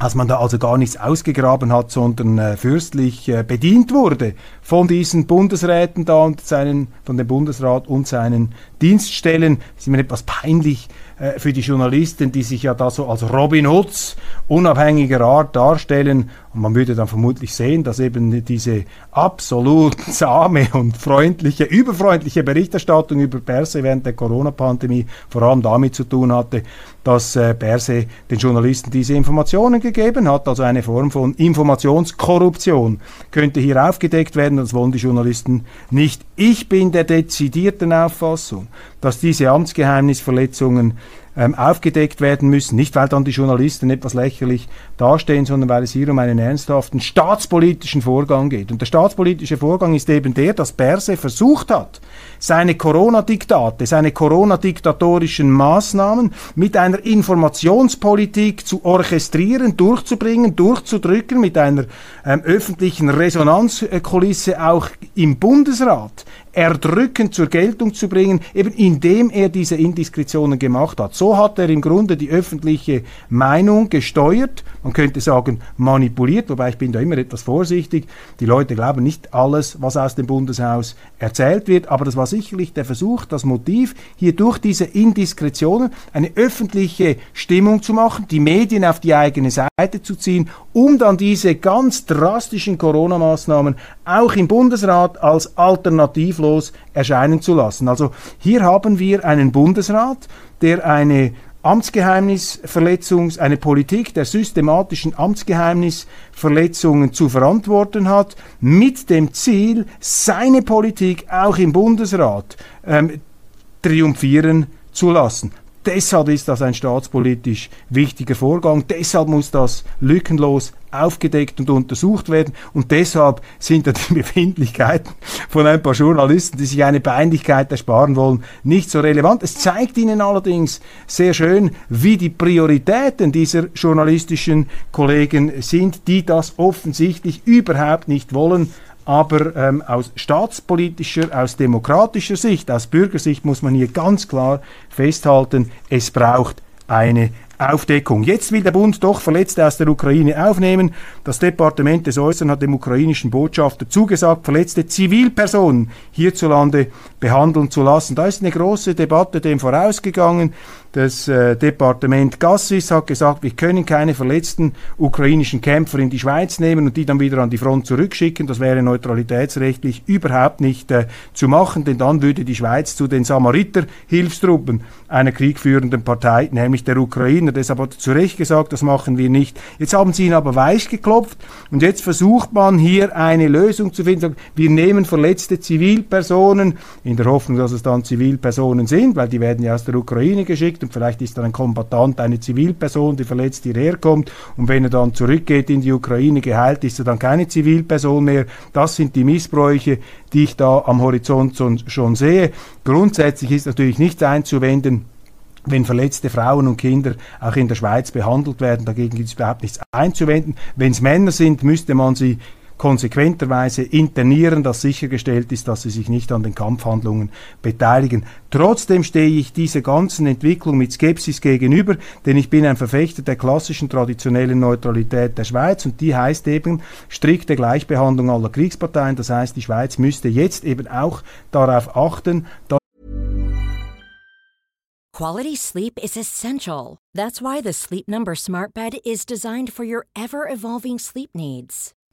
dass man da also gar nichts ausgegraben hat, sondern äh, fürstlich äh, bedient wurde von diesen Bundesräten da und seinen, von dem Bundesrat und seinen Dienststellen. Das ist mir etwas peinlich, äh, für die Journalisten, die sich ja da so als Robin Hoods unabhängiger Art darstellen. Und man würde dann vermutlich sehen, dass eben diese absolut zahme und freundliche, überfreundliche Berichterstattung über Perse während der Corona-Pandemie vor allem damit zu tun hatte, dass äh, Perse den Journalisten diese Informationen gegeben hat. Also eine Form von Informationskorruption könnte hier aufgedeckt werden. Das wollen die Journalisten nicht. Ich bin der dezidierten Auffassung, dass diese Amtsgeheimnisverletzungen ähm, aufgedeckt werden müssen. Nicht, weil dann die Journalisten etwas lächerlich dastehen, sondern weil es hier um einen ernsthaften staatspolitischen Vorgang geht. Und der staatspolitische Vorgang ist eben der, dass Berse versucht hat, seine Corona-Diktate, seine Corona-diktatorischen Maßnahmen mit einer Informationspolitik zu orchestrieren, durchzubringen, durchzudrücken, mit einer ähm, öffentlichen Resonanzkulisse auch im Bundesrat erdrückend zur Geltung zu bringen, eben indem er diese Indiskretionen gemacht hat. So hat er im Grunde die öffentliche Meinung gesteuert, man könnte sagen manipuliert, wobei ich bin da immer etwas vorsichtig. Die Leute glauben nicht alles, was aus dem Bundeshaus erzählt wird, aber das war sicherlich der Versuch, das Motiv, hier durch diese Indiskretionen eine öffentliche Stimmung zu machen, die Medien auf die eigene Seite zu ziehen, um dann diese ganz drastischen Corona-Maßnahmen auch im Bundesrat als alternativlos erscheinen zu lassen. Also hier haben wir einen Bundesrat, der eine Amtsgeheimnisverletzungs, eine Politik der systematischen Amtsgeheimnisverletzungen zu verantworten hat, mit dem Ziel, seine Politik auch im Bundesrat ähm, triumphieren zu lassen. Deshalb ist das ein staatspolitisch wichtiger Vorgang. Deshalb muss das lückenlos aufgedeckt und untersucht werden. Und deshalb sind da die Befindlichkeiten von ein paar Journalisten, die sich eine Peinlichkeit ersparen wollen, nicht so relevant. Es zeigt ihnen allerdings sehr schön, wie die Prioritäten dieser journalistischen Kollegen sind, die das offensichtlich überhaupt nicht wollen aber ähm, aus staatspolitischer, aus demokratischer Sicht, aus Bürgersicht muss man hier ganz klar festhalten, es braucht eine Aufdeckung. Jetzt will der Bund doch Verletzte aus der Ukraine aufnehmen. Das Departement des Äußeren hat dem ukrainischen Botschafter zugesagt, verletzte Zivilpersonen hierzulande behandeln zu lassen. Da ist eine große Debatte dem vorausgegangen. Das äh, Departement Gassis hat gesagt, wir können keine verletzten ukrainischen Kämpfer in die Schweiz nehmen und die dann wieder an die Front zurückschicken. Das wäre neutralitätsrechtlich überhaupt nicht äh, zu machen, denn dann würde die Schweiz zu den Samariter-Hilfstruppen einer kriegführenden Partei, nämlich der Ukrainer. Deshalb hat er zu Recht gesagt, das machen wir nicht. Jetzt haben sie ihn aber weich geklopft und jetzt versucht man hier eine Lösung zu finden. Wir nehmen verletzte Zivilpersonen, in der Hoffnung, dass es dann Zivilpersonen sind, weil die werden ja aus der Ukraine geschickt und vielleicht ist dann ein Kombatant eine Zivilperson, die verletzt hierher kommt und wenn er dann zurückgeht in die Ukraine geheilt, ist er dann keine Zivilperson mehr. Das sind die Missbräuche, die ich da am Horizont schon sehe. Grundsätzlich ist natürlich nichts einzuwenden, wenn verletzte Frauen und Kinder auch in der Schweiz behandelt werden. Dagegen gibt es überhaupt nichts einzuwenden. Wenn es Männer sind, müsste man sie konsequenterweise internieren, dass sichergestellt ist, dass sie sich nicht an den Kampfhandlungen beteiligen. Trotzdem stehe ich dieser ganzen Entwicklung mit Skepsis gegenüber, denn ich bin ein Verfechter der klassischen traditionellen Neutralität der Schweiz und die heißt eben strikte Gleichbehandlung aller Kriegsparteien. Das heißt, die Schweiz müsste jetzt eben auch darauf achten, dass Quality sleep is essential. That's why the Sleep Number Smart Bed is designed for your ever evolving sleep needs.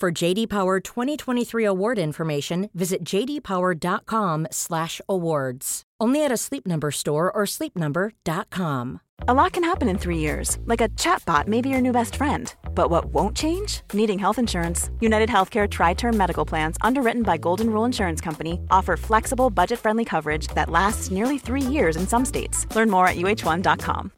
For JD Power 2023 award information, visit jdpower.com/awards. Only at a Sleep Number store or sleepnumber.com. A lot can happen in three years, like a chatbot may be your new best friend. But what won't change? Needing health insurance. United Healthcare Tri Term Medical Plans, underwritten by Golden Rule Insurance Company, offer flexible, budget friendly coverage that lasts nearly three years in some states. Learn more at uh1.com.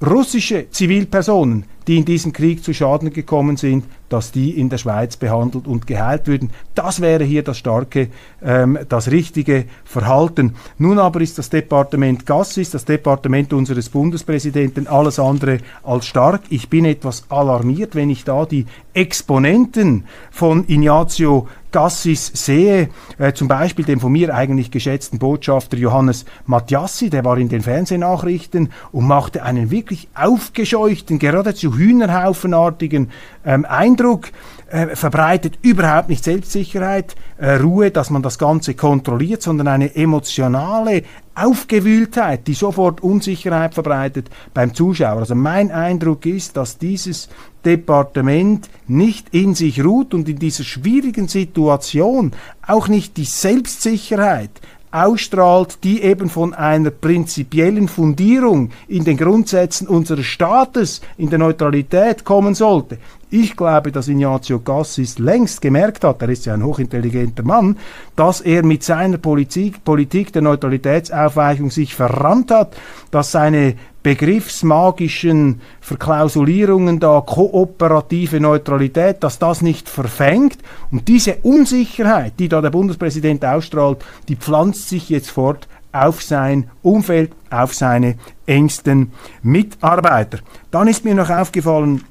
Russische Zivilpersonen, die in diesem Krieg zu Schaden gekommen sind, dass die in der Schweiz behandelt und geheilt würden. Das wäre hier das starke, ähm, das richtige Verhalten. Nun aber ist das Departement Gassis, das Departement unseres Bundespräsidenten, alles andere als stark. Ich bin etwas alarmiert, wenn ich da die Exponenten von Ignazio Gassis sehe, äh, zum Beispiel den von mir eigentlich geschätzten Botschafter Johannes Mattiassi, der war in den Fernsehnachrichten und machte einen wirklich aufgescheuchten, geradezu hühnerhaufenartigen ähm, Eindruck, äh, verbreitet überhaupt nicht Selbstsicherheit, äh, Ruhe, dass man das Ganze kontrolliert, sondern eine emotionale Aufgewühltheit, die sofort Unsicherheit verbreitet beim Zuschauer. Also mein Eindruck ist, dass dieses Departement nicht in sich ruht und in dieser schwierigen Situation auch nicht die Selbstsicherheit ausstrahlt, die eben von einer prinzipiellen Fundierung in den Grundsätzen unseres Staates, in der Neutralität kommen sollte. Ich glaube, dass Ignazio Cassis längst gemerkt hat, er ist ja ein hochintelligenter Mann, dass er mit seiner Politik, Politik der Neutralitätsaufweichung sich verrannt hat, dass seine begriffsmagischen Verklausulierungen da, kooperative Neutralität, dass das nicht verfängt. Und diese Unsicherheit, die da der Bundespräsident ausstrahlt, die pflanzt sich jetzt fort auf sein Umfeld, auf seine engsten Mitarbeiter. Dann ist mir noch aufgefallen,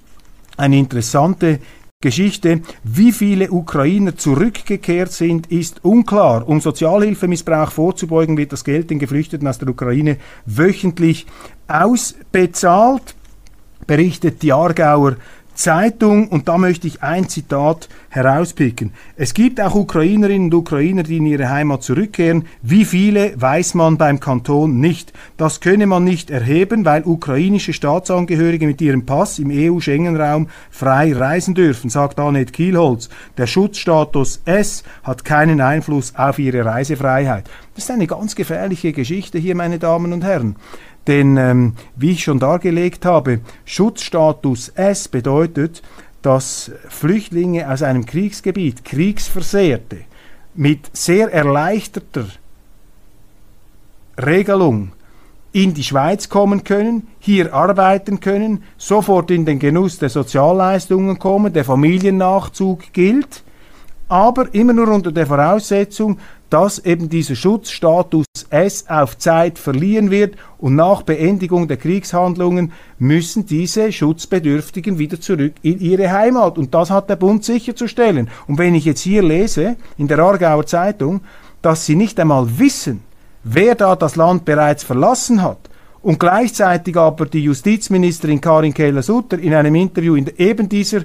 eine interessante Geschichte. Wie viele Ukrainer zurückgekehrt sind, ist unklar. Um Sozialhilfemissbrauch vorzubeugen, wird das Geld den Geflüchteten aus der Ukraine wöchentlich ausbezahlt, berichtet die Aargauer Zeitung und da möchte ich ein Zitat herauspicken. Es gibt auch Ukrainerinnen und Ukrainer, die in ihre Heimat zurückkehren. Wie viele weiß man beim Kanton nicht. Das könne man nicht erheben, weil ukrainische Staatsangehörige mit ihrem Pass im EU-Schengen-Raum frei reisen dürfen, sagt Annette Kielholz. Der Schutzstatus S hat keinen Einfluss auf ihre Reisefreiheit. Das ist eine ganz gefährliche Geschichte hier, meine Damen und Herren. Denn ähm, wie ich schon dargelegt habe, Schutzstatus S bedeutet, dass Flüchtlinge aus einem Kriegsgebiet, Kriegsversehrte, mit sehr erleichterter Regelung in die Schweiz kommen können, hier arbeiten können, sofort in den Genuss der Sozialleistungen kommen, der Familiennachzug gilt, aber immer nur unter der Voraussetzung, dass eben dieser Schutzstatus S auf Zeit verliehen wird und nach Beendigung der Kriegshandlungen müssen diese Schutzbedürftigen wieder zurück in ihre Heimat. Und das hat der Bund sicherzustellen. Und wenn ich jetzt hier lese, in der Aargauer Zeitung, dass sie nicht einmal wissen, wer da das Land bereits verlassen hat, und gleichzeitig aber die Justizministerin Karin Keller-Sutter in einem Interview in eben dieser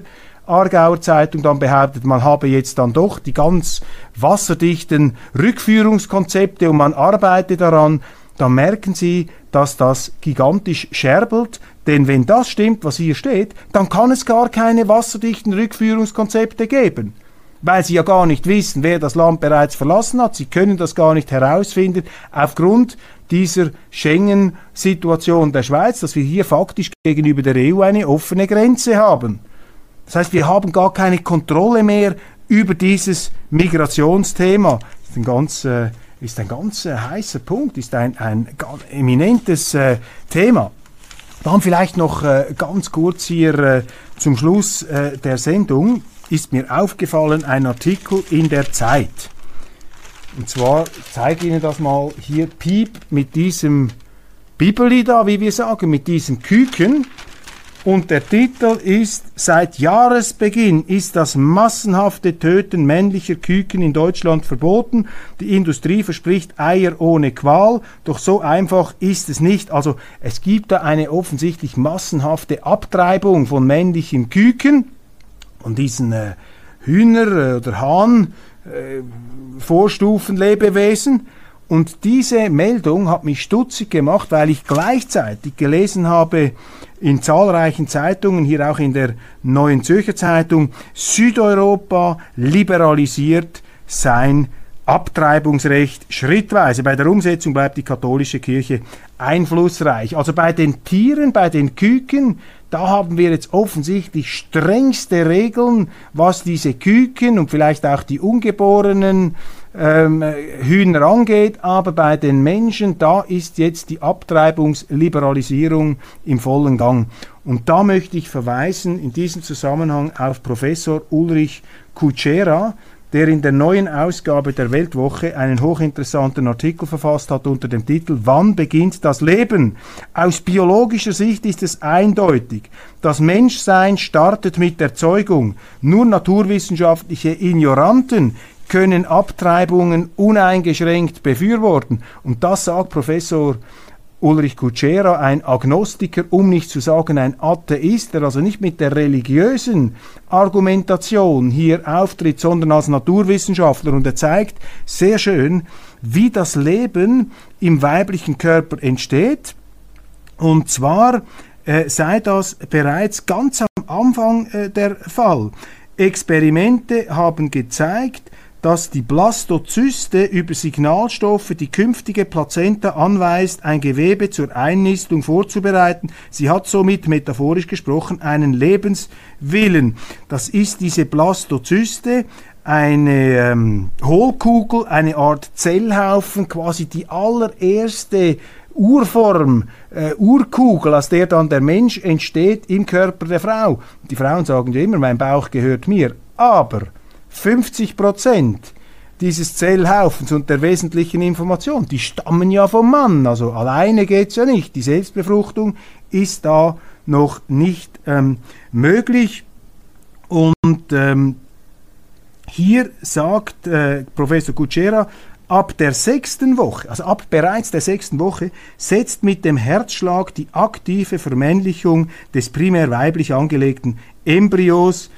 Aargauer Zeitung dann behauptet, man habe jetzt dann doch die ganz wasserdichten Rückführungskonzepte und man arbeite daran, dann merken Sie, dass das gigantisch scherbelt. Denn wenn das stimmt, was hier steht, dann kann es gar keine wasserdichten Rückführungskonzepte geben. Weil Sie ja gar nicht wissen, wer das Land bereits verlassen hat. Sie können das gar nicht herausfinden aufgrund dieser Schengen-Situation der Schweiz, dass wir hier faktisch gegenüber der EU eine offene Grenze haben. Das heißt, wir haben gar keine Kontrolle mehr über dieses Migrationsthema. Das ist ein ganz äh, ist ein ganz äh, heißer Punkt, ist ein, ein eminentes äh, Thema. Dann vielleicht noch äh, ganz kurz hier äh, zum Schluss äh, der Sendung ist mir aufgefallen ein Artikel in der Zeit. Und zwar zeige ich Ihnen das mal hier Piep mit diesem Bibeli da, wie wir sagen, mit diesem Küken. Und der Titel ist, seit Jahresbeginn ist das massenhafte Töten männlicher Küken in Deutschland verboten. Die Industrie verspricht Eier ohne Qual, doch so einfach ist es nicht. Also es gibt da eine offensichtlich massenhafte Abtreibung von männlichen Küken und diesen äh, Hühner- äh, oder Hahn äh. Und diese Meldung hat mich stutzig gemacht, weil ich gleichzeitig gelesen habe in zahlreichen Zeitungen, hier auch in der Neuen Zürcher Zeitung, Südeuropa liberalisiert sein Abtreibungsrecht schrittweise. Bei der Umsetzung bleibt die katholische Kirche einflussreich. Also bei den Tieren, bei den Küken, da haben wir jetzt offensichtlich strengste Regeln, was diese Küken und vielleicht auch die ungeborenen ähm, Hühner angeht, aber bei den Menschen, da ist jetzt die Abtreibungsliberalisierung im vollen Gang. Und da möchte ich verweisen in diesem Zusammenhang auf Professor Ulrich Kutschera, der in der neuen Ausgabe der Weltwoche einen hochinteressanten Artikel verfasst hat unter dem Titel Wann beginnt das Leben? Aus biologischer Sicht ist es eindeutig. Das Menschsein startet mit der Zeugung. Nur naturwissenschaftliche Ignoranten können Abtreibungen uneingeschränkt befürworten. Und das sagt Professor Ulrich Kutschera, ein Agnostiker, um nicht zu sagen ein Atheist, der also nicht mit der religiösen Argumentation hier auftritt, sondern als Naturwissenschaftler. Und er zeigt sehr schön, wie das Leben im weiblichen Körper entsteht. Und zwar äh, sei das bereits ganz am Anfang äh, der Fall. Experimente haben gezeigt, dass die Blastozyste über Signalstoffe die künftige Plazenta anweist, ein Gewebe zur Einnistung vorzubereiten. Sie hat somit, metaphorisch gesprochen, einen Lebenswillen. Das ist diese Blastozyste, eine ähm, Hohlkugel, eine Art Zellhaufen, quasi die allererste Urform, äh, Urkugel, aus der dann der Mensch entsteht im Körper der Frau. Die Frauen sagen ja immer, mein Bauch gehört mir. Aber 50 Prozent dieses Zellhaufens und der wesentlichen Information, die stammen ja vom Mann. Also alleine geht es ja nicht. Die Selbstbefruchtung ist da noch nicht ähm, möglich. Und ähm, hier sagt äh, Professor Kutschera, ab der sechsten Woche, also ab bereits der sechsten Woche, setzt mit dem Herzschlag die aktive Vermännlichung des primär weiblich angelegten Embryos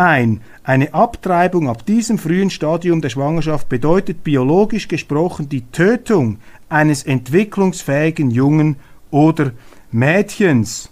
ein. Eine Abtreibung ab diesem frühen Stadium der Schwangerschaft bedeutet biologisch gesprochen die Tötung eines entwicklungsfähigen Jungen oder Mädchens.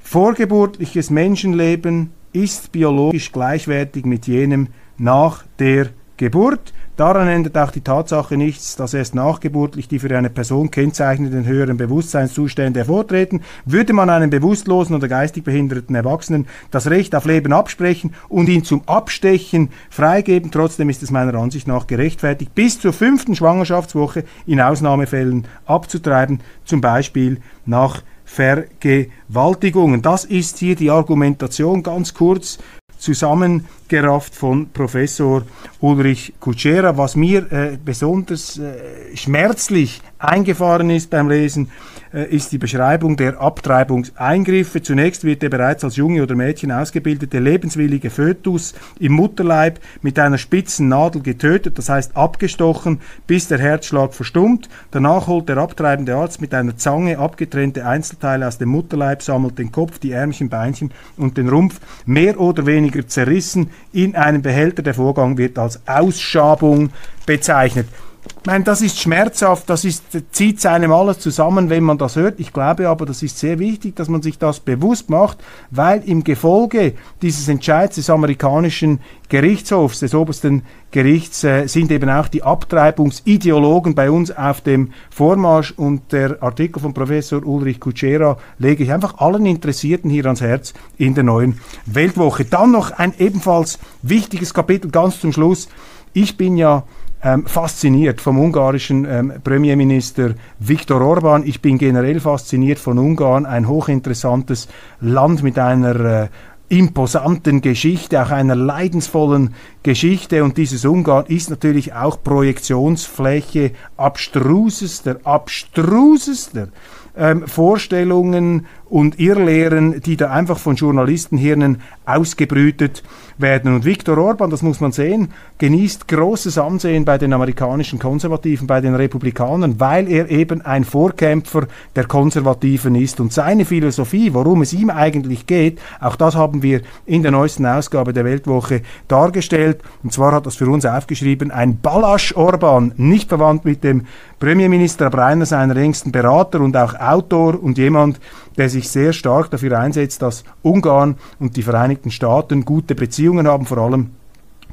Vorgeburtliches Menschenleben ist biologisch gleichwertig mit jenem nach der Geburt. Daran ändert auch die Tatsache nichts, dass erst nachgeburtlich die für eine Person kennzeichnenden höheren Bewusstseinszustände hervortreten. Würde man einem bewusstlosen oder geistig behinderten Erwachsenen das Recht auf Leben absprechen und ihn zum Abstechen freigeben, trotzdem ist es meiner Ansicht nach gerechtfertigt, bis zur fünften Schwangerschaftswoche in Ausnahmefällen abzutreiben, zum Beispiel nach Vergewaltigungen. Das ist hier die Argumentation ganz kurz zusammengerafft von Professor Ulrich Kutschera. Was mir äh, besonders äh, schmerzlich eingefahren ist beim Lesen, ist die Beschreibung der Abtreibungseingriffe. Zunächst wird der bereits als Junge oder Mädchen ausgebildete lebenswillige Fötus im Mutterleib mit einer spitzen Nadel getötet, das heißt abgestochen, bis der Herzschlag verstummt. Danach holt der abtreibende Arzt mit einer Zange abgetrennte Einzelteile aus dem Mutterleib, sammelt den Kopf, die Ärmchen, Beinchen und den Rumpf mehr oder weniger zerrissen in einen Behälter. Der Vorgang wird als Ausschabung bezeichnet. Ich meine, das ist schmerzhaft, das ist, zieht einem alles zusammen, wenn man das hört. Ich glaube aber, das ist sehr wichtig, dass man sich das bewusst macht, weil im Gefolge dieses Entscheids des amerikanischen Gerichtshofs, des obersten Gerichts, äh, sind eben auch die Abtreibungsideologen bei uns auf dem Vormarsch und der Artikel von Professor Ulrich Kutschera lege ich einfach allen Interessierten hier ans Herz in der neuen Weltwoche. Dann noch ein ebenfalls wichtiges Kapitel ganz zum Schluss. Ich bin ja ähm, fasziniert vom ungarischen ähm, Premierminister Viktor Orban. Ich bin generell fasziniert von Ungarn, ein hochinteressantes Land mit einer äh, imposanten Geschichte, auch einer leidensvollen Geschichte. Und dieses Ungarn ist natürlich auch Projektionsfläche abstrusester, abstrusester ähm, Vorstellungen und Irrlehren, die da einfach von Journalistenhirnen ausgebrütet werden. Und Viktor Orban, das muss man sehen, genießt großes Ansehen bei den amerikanischen Konservativen, bei den Republikanern, weil er eben ein Vorkämpfer der Konservativen ist. Und seine Philosophie, worum es ihm eigentlich geht, auch das haben wir in der neuesten Ausgabe der Weltwoche dargestellt. Und zwar hat das für uns aufgeschrieben, ein Balasch Orban, nicht verwandt mit dem Premierminister, aber einer seiner engsten Berater und auch Autor und jemand, der sich sehr stark dafür einsetzt, dass Ungarn und die Vereinigten Staaten gute Beziehungen haben, vor allem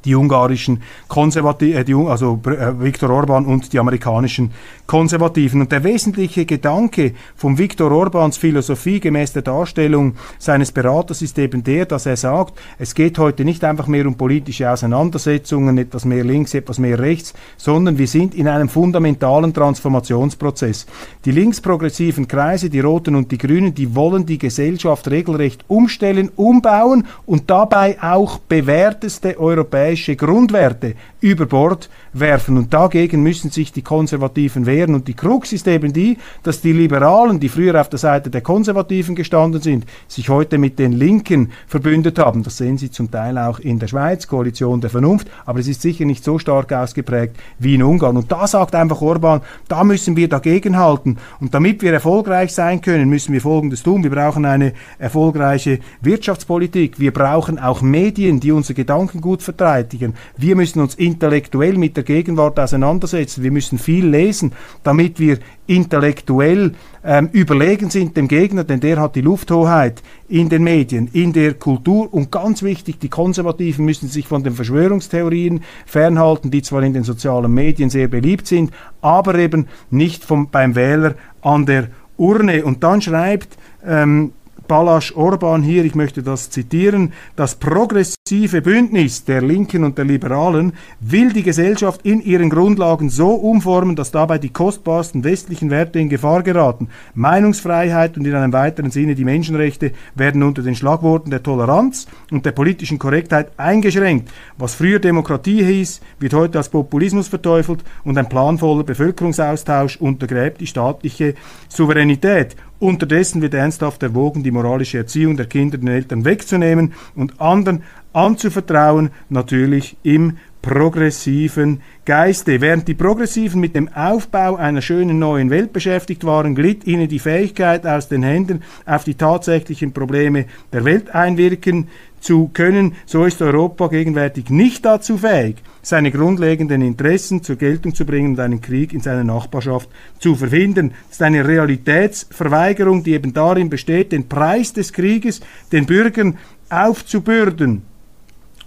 die ungarischen Konservativen, äh, also äh, Viktor Orban und die amerikanischen Konservativen. Und der wesentliche Gedanke von Viktor Orbans Philosophie gemäß der Darstellung seines Beraters ist eben der, dass er sagt, es geht heute nicht einfach mehr um politische Auseinandersetzungen, etwas mehr links, etwas mehr rechts, sondern wir sind in einem fundamentalen Transformationsprozess. Die linksprogressiven Kreise, die Roten und die Grünen, die wollen die Gesellschaft regelrecht umstellen, umbauen und dabei auch bewährteste europäische Grundwerte über Bord werfen. Und dagegen müssen sich die Konservativen wehren. Und die Krux ist eben die, dass die Liberalen, die früher auf der Seite der Konservativen gestanden sind, sich heute mit den Linken verbündet haben. Das sehen Sie zum Teil auch in der Schweiz, Koalition der Vernunft. Aber es ist sicher nicht so stark ausgeprägt wie in Ungarn. Und da sagt einfach Orban, da müssen wir dagegenhalten. Und damit wir erfolgreich sein können, müssen wir Folgendes tun. Wir brauchen eine erfolgreiche Wirtschaftspolitik. Wir brauchen auch Medien, die unsere Gedanken gut verteidigen. Wir müssen uns intellektuell mit der Gegenwart auseinandersetzen. Wir müssen viel lesen, damit wir intellektuell ähm, überlegen sind dem Gegner, denn der hat die Lufthoheit in den Medien, in der Kultur und ganz wichtig, die Konservativen müssen sich von den Verschwörungstheorien fernhalten, die zwar in den sozialen Medien sehr beliebt sind, aber eben nicht vom, beim Wähler an der Urne. Und dann schreibt ähm, Balasch Orban hier, ich möchte das zitieren, das progressive Bündnis der Linken und der Liberalen will die Gesellschaft in ihren Grundlagen so umformen, dass dabei die kostbarsten westlichen Werte in Gefahr geraten. Meinungsfreiheit und in einem weiteren Sinne die Menschenrechte werden unter den Schlagworten der Toleranz und der politischen Korrektheit eingeschränkt. Was früher Demokratie hieß, wird heute als Populismus verteufelt und ein planvoller Bevölkerungsaustausch untergräbt die staatliche Souveränität. Unterdessen wird ernsthaft erwogen, die moralische Erziehung der Kinder den Eltern wegzunehmen und anderen anzuvertrauen, natürlich im progressiven Geiste. Während die Progressiven mit dem Aufbau einer schönen neuen Welt beschäftigt waren, glitt ihnen die Fähigkeit aus den Händen, auf die tatsächlichen Probleme der Welt einwirken zu können. So ist Europa gegenwärtig nicht dazu fähig, seine grundlegenden Interessen zur Geltung zu bringen und einen Krieg in seiner Nachbarschaft zu verhindern. Das ist eine Realitätsverweigerung, die eben darin besteht, den Preis des Krieges den Bürgern aufzubürden.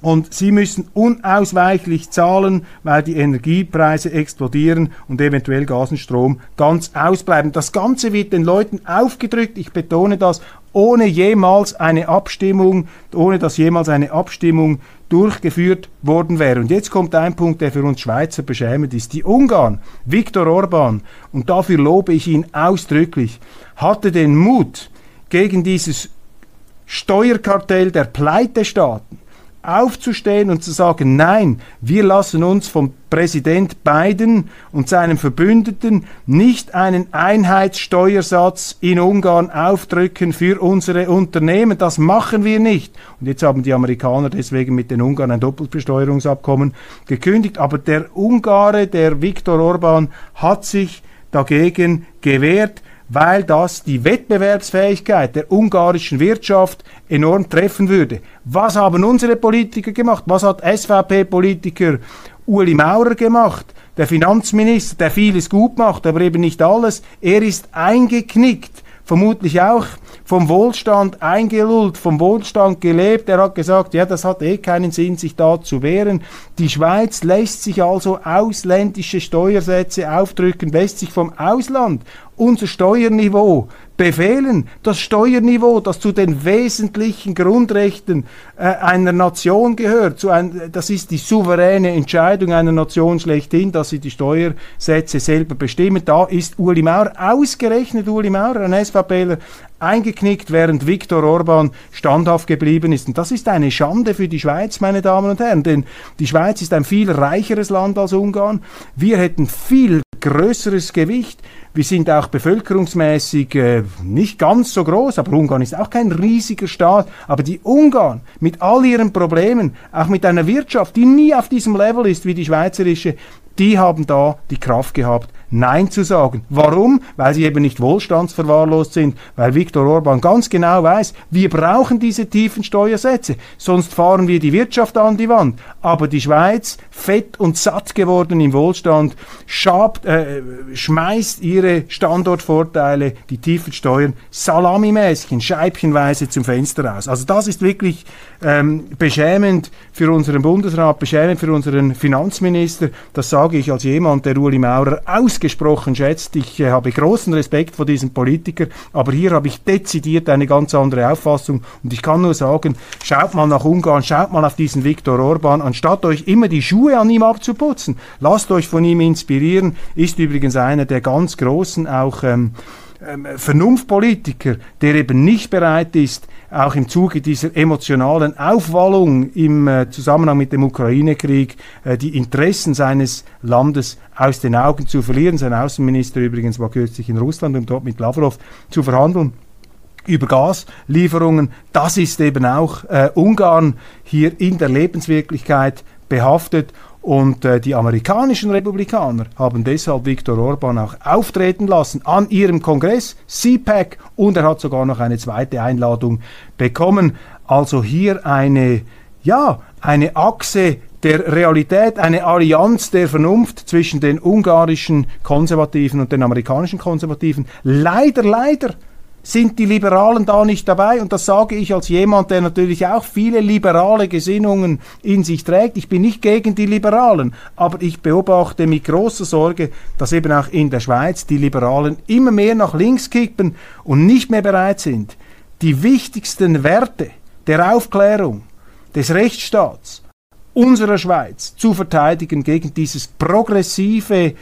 Und sie müssen unausweichlich zahlen, weil die Energiepreise explodieren und eventuell Gas und Strom ganz ausbleiben. Das Ganze wird den Leuten aufgedrückt, ich betone das, ohne jemals eine Abstimmung, ohne dass jemals eine Abstimmung durchgeführt worden wäre. Und jetzt kommt ein Punkt, der für uns Schweizer beschämend ist. Die Ungarn, Viktor Orban, und dafür lobe ich ihn ausdrücklich, hatte den Mut, gegen dieses Steuerkartell der Pleitestaaten aufzustehen und zu sagen, nein, wir lassen uns vom Präsident Biden und seinem Verbündeten nicht einen Einheitssteuersatz in Ungarn aufdrücken für unsere Unternehmen. Das machen wir nicht. Und jetzt haben die Amerikaner deswegen mit den Ungarn ein Doppelbesteuerungsabkommen gekündigt. Aber der Ungare, der Viktor Orban, hat sich dagegen gewehrt weil das die Wettbewerbsfähigkeit der ungarischen Wirtschaft enorm treffen würde. Was haben unsere Politiker gemacht? Was hat SVP-Politiker Uli Maurer gemacht? Der Finanzminister, der vieles gut macht, aber eben nicht alles. Er ist eingeknickt vermutlich auch vom Wohlstand eingelullt, vom Wohlstand gelebt. Er hat gesagt, ja, das hat eh keinen Sinn, sich da zu wehren. Die Schweiz lässt sich also ausländische Steuersätze aufdrücken, lässt sich vom Ausland unser Steuerniveau befehlen. Das Steuerniveau, das zu den wesentlichen Grundrechten äh, einer Nation gehört, zu ein, das ist die souveräne Entscheidung einer Nation schlechthin, dass sie die Steuersätze selber bestimmen. Da ist Uli Maurer, ausgerechnet Uli Maurer, ein SVPler, eingeknickt, während Viktor Orban standhaft geblieben ist. Und das ist eine Schande für die Schweiz, meine Damen und Herren, denn die Schweiz ist ein viel reicheres Land als Ungarn. Wir hätten viel größeres Gewicht. Wir sind auch bevölkerungsmäßig äh, nicht ganz so groß, aber Ungarn ist auch kein riesiger Staat. Aber die Ungarn mit all ihren Problemen, auch mit einer Wirtschaft, die nie auf diesem Level ist wie die schweizerische, die haben da die Kraft gehabt, Nein zu sagen. Warum? Weil sie eben nicht wohlstandsverwahrlost sind, weil Viktor Orban ganz genau weiß, wir brauchen diese tiefen Steuersätze, sonst fahren wir die Wirtschaft an die Wand. Aber die Schweiz, fett und satt geworden im Wohlstand, schabt, äh, schmeißt ihre Standortvorteile, die tiefen Steuern, salamimäßig, scheibchenweise zum Fenster raus. Also das ist wirklich ähm, beschämend für unseren Bundesrat, beschämend für unseren Finanzminister. Das sage ich als jemand, der Uli Maurer ausgesprochen schätzt. Ich äh, habe großen Respekt vor diesem Politiker, aber hier habe ich dezidiert eine ganz andere Auffassung. Und ich kann nur sagen, schaut mal nach Ungarn, schaut mal auf diesen Viktor Orban, anstatt euch immer die Schuhe an ihm abzuputzen, lasst euch von ihm inspirieren, ist übrigens einer der ganz großen auch ähm, Vernunftpolitiker, der eben nicht bereit ist, auch im Zuge dieser emotionalen Aufwallung im äh, Zusammenhang mit dem Ukraine-Krieg äh, die Interessen seines Landes aus den Augen zu verlieren. Sein Außenminister übrigens war kürzlich in Russland, um dort mit Lavrov zu verhandeln über Gaslieferungen. Das ist eben auch äh, Ungarn hier in der Lebenswirklichkeit behaftet und äh, die amerikanischen Republikaner haben deshalb Viktor Orban auch auftreten lassen an ihrem Kongress, CPAC, und er hat sogar noch eine zweite Einladung bekommen. Also hier eine, ja, eine Achse der Realität, eine Allianz der Vernunft zwischen den ungarischen Konservativen und den amerikanischen Konservativen. Leider, leider sind die Liberalen da nicht dabei. Und das sage ich als jemand, der natürlich auch viele liberale Gesinnungen in sich trägt. Ich bin nicht gegen die Liberalen, aber ich beobachte mit großer Sorge, dass eben auch in der Schweiz die Liberalen immer mehr nach links kippen und nicht mehr bereit sind, die wichtigsten Werte der Aufklärung, des Rechtsstaats unserer Schweiz zu verteidigen gegen dieses progressive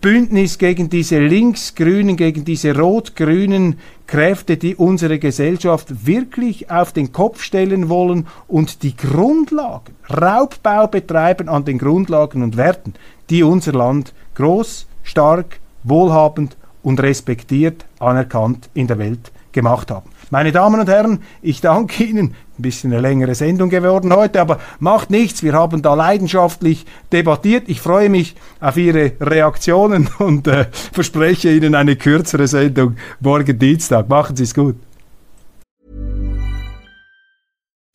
Bündnis gegen diese linksgrünen, gegen diese rot-grünen Kräfte, die unsere Gesellschaft wirklich auf den Kopf stellen wollen und die Grundlagen, Raubbau betreiben an den Grundlagen und Werten, die unser Land groß, stark, wohlhabend und respektiert, anerkannt in der Welt gemacht haben. Meine Damen und Herren, ich danke Ihnen. Ein bisschen eine längere Sendung geworden heute, aber macht nichts. Wir haben da leidenschaftlich debattiert. Ich freue mich auf Ihre Reaktionen und äh, verspreche Ihnen eine kürzere Sendung morgen Dienstag. Machen Sie es gut.